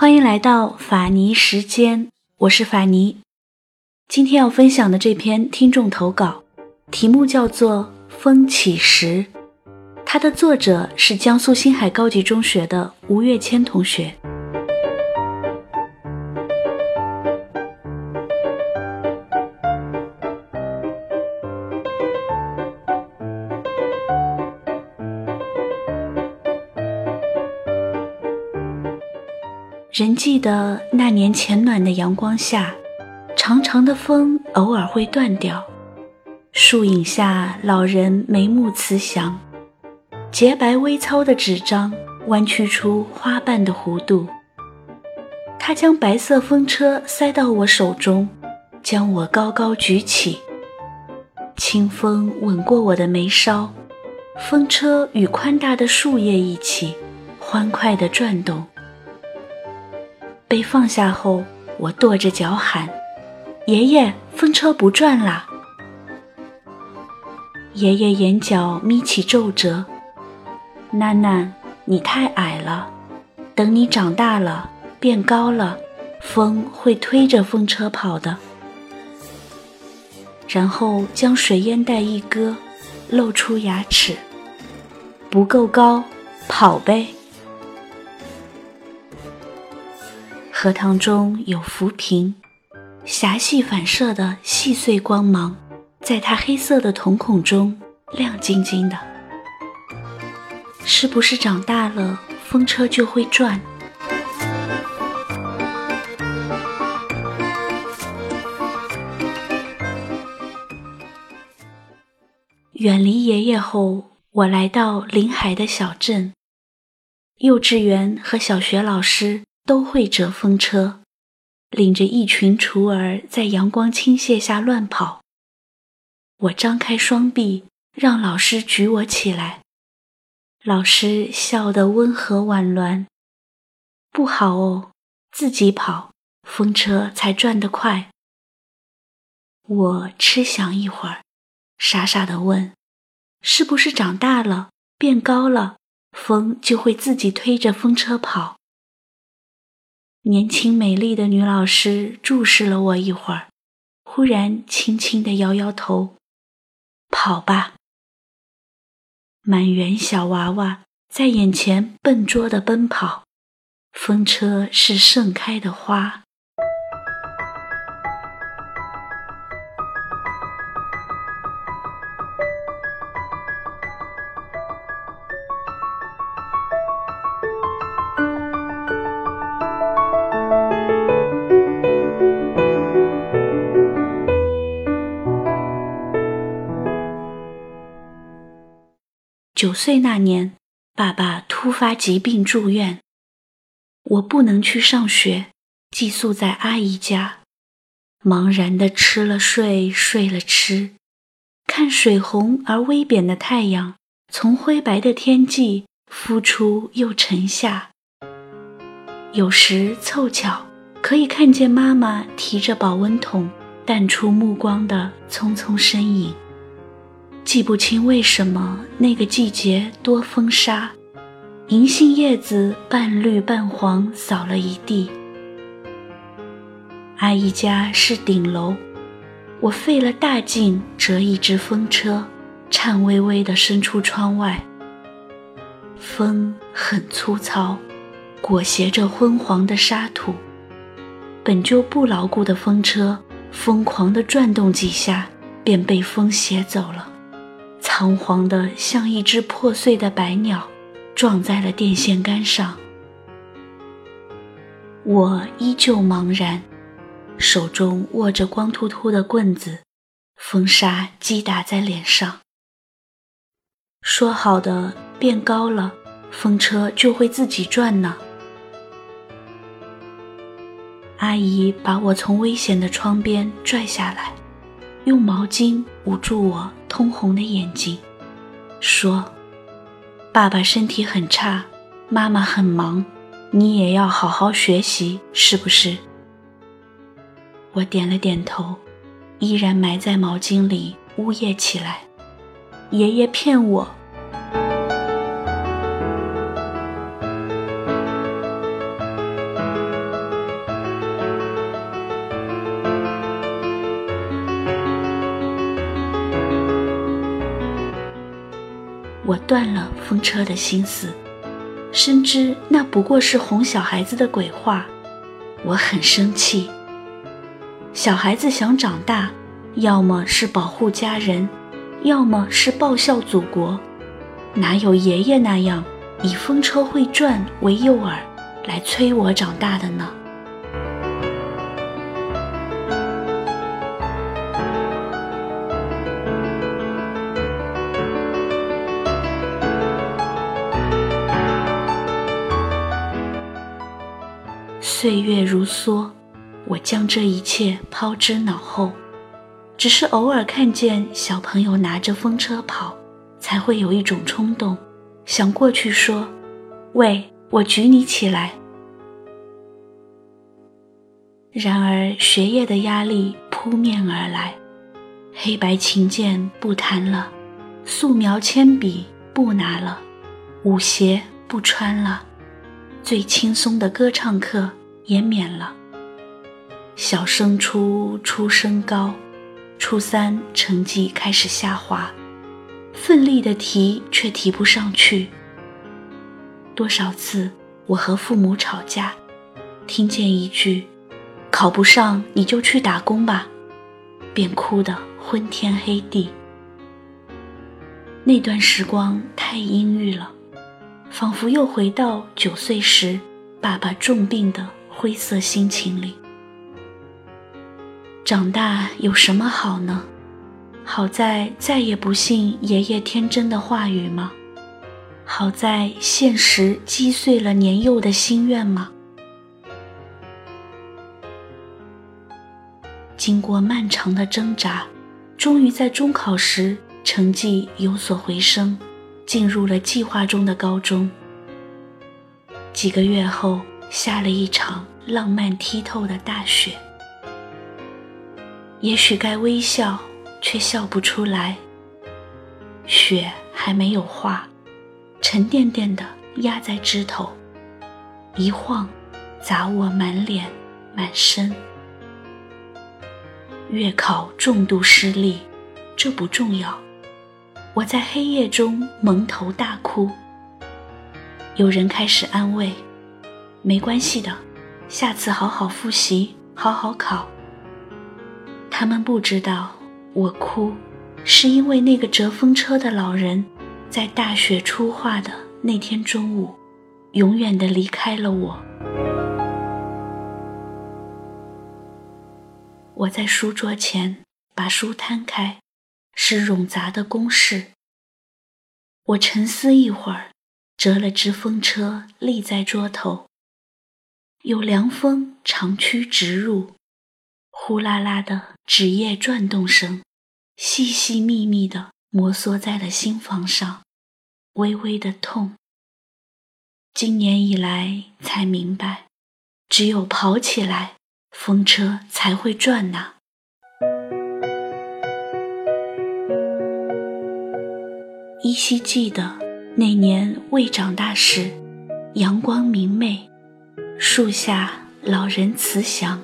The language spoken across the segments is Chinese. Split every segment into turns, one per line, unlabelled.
欢迎来到法尼时间，我是法尼。今天要分享的这篇听众投稿，题目叫做《风起时》，它的作者是江苏新海高级中学的吴月谦同学。仍记得那年浅暖的阳光下，长长的风偶尔会断掉。树影下，老人眉目慈祥，洁白微糙的纸张弯曲出花瓣的弧度。他将白色风车塞到我手中，将我高高举起。清风吻过我的眉梢，风车与宽大的树叶一起，欢快地转动。被放下后，我跺着脚喊：“爷爷，风车不转啦！”爷爷眼角眯起皱褶：“囡囡，你太矮了，等你长大了，变高了，风会推着风车跑的。”然后将水烟袋一割，露出牙齿：“不够高，跑呗。”荷塘中有浮萍，狭细反射的细碎光芒，在它黑色的瞳孔中亮晶晶的。是不是长大了，风车就会转？远离爷爷后，我来到临海的小镇，幼稚园和小学老师。都会折风车，领着一群雏儿在阳光倾泻下乱跑。我张开双臂，让老师举我起来。老师笑得温和婉鸾：“不好哦，自己跑，风车才转得快。”我痴想一会儿，傻傻地问：“是不是长大了，变高了，风就会自己推着风车跑？”年轻美丽的女老师注视了我一会儿，忽然轻轻地摇摇头：“跑吧。”满园小娃娃在眼前笨拙地奔跑，风车是盛开的花。九岁那年，爸爸突发疾病住院，我不能去上学，寄宿在阿姨家，茫然的吃了睡，睡了吃，看水红而微扁的太阳从灰白的天际浮出又沉下。有时凑巧可以看见妈妈提着保温桶淡出目光的匆匆身影。记不清为什么那个季节多风沙，银杏叶子半绿半黄，扫了一地。阿姨家是顶楼，我费了大劲折一只风车，颤巍巍地伸出窗外。风很粗糙，裹挟着昏黄的沙土，本就不牢固的风车，疯狂地转动几下，便被风携走了。仓皇的，像一只破碎的白鸟，撞在了电线杆上。我依旧茫然，手中握着光秃秃的棍子，风沙击打在脸上。说好的变高了，风车就会自己转呢。阿姨把我从危险的窗边拽下来。用毛巾捂住我通红的眼睛，说：“爸爸身体很差，妈妈很忙，你也要好好学习，是不是？”我点了点头，依然埋在毛巾里呜咽起来。爷爷骗我。风车的心思，深知那不过是哄小孩子的鬼话。我很生气。小孩子想长大，要么是保护家人，要么是报效祖国，哪有爷爷那样以风车会转为诱饵来催我长大的呢？岁月如梭，我将这一切抛之脑后，只是偶尔看见小朋友拿着风车跑，才会有一种冲动，想过去说：“喂，我举你起来。”然而学业的压力扑面而来，黑白琴键不弹了，素描铅笔不拿了，舞鞋不穿了，最轻松的歌唱课。也免了。小升初，初升高，初三成绩开始下滑，奋力的提却提不上去。多少次我和父母吵架，听见一句“考不上你就去打工吧”，便哭得昏天黑地。那段时光太阴郁了，仿佛又回到九岁时爸爸重病的。灰色心情里，长大有什么好呢？好在再也不信爷爷天真的话语吗？好在现实击碎了年幼的心愿吗？经过漫长的挣扎，终于在中考时成绩有所回升，进入了计划中的高中。几个月后。下了一场浪漫剔透的大雪，也许该微笑，却笑不出来。雪还没有化，沉甸甸的压在枝头，一晃，砸我满脸满身。月考重度失利，这不重要。我在黑夜中蒙头大哭，有人开始安慰。没关系的，下次好好复习，好好考。他们不知道，我哭，是因为那个折风车的老人，在大雪初化的那天中午，永远的离开了我。我在书桌前把书摊开，是冗杂的公式。我沉思一会儿，折了只风车立在桌头。有凉风长驱直入，呼啦啦的纸页转动声，细细密密的摩挲在了心房上，微微的痛。今年以来才明白，只有跑起来，风车才会转呐。依稀记得那年未长大时，阳光明媚。树下，老人慈祥。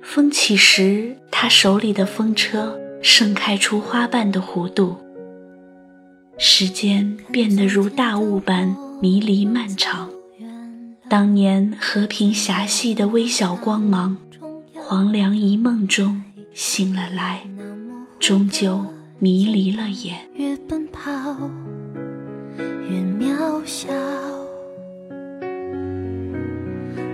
风起时，他手里的风车盛开出花瓣的弧度。时间变得如大雾般迷离漫长。当年和平狭隙的微小光芒，黄粱一梦中醒了来，终究迷离了眼。越奔跑，越渺小。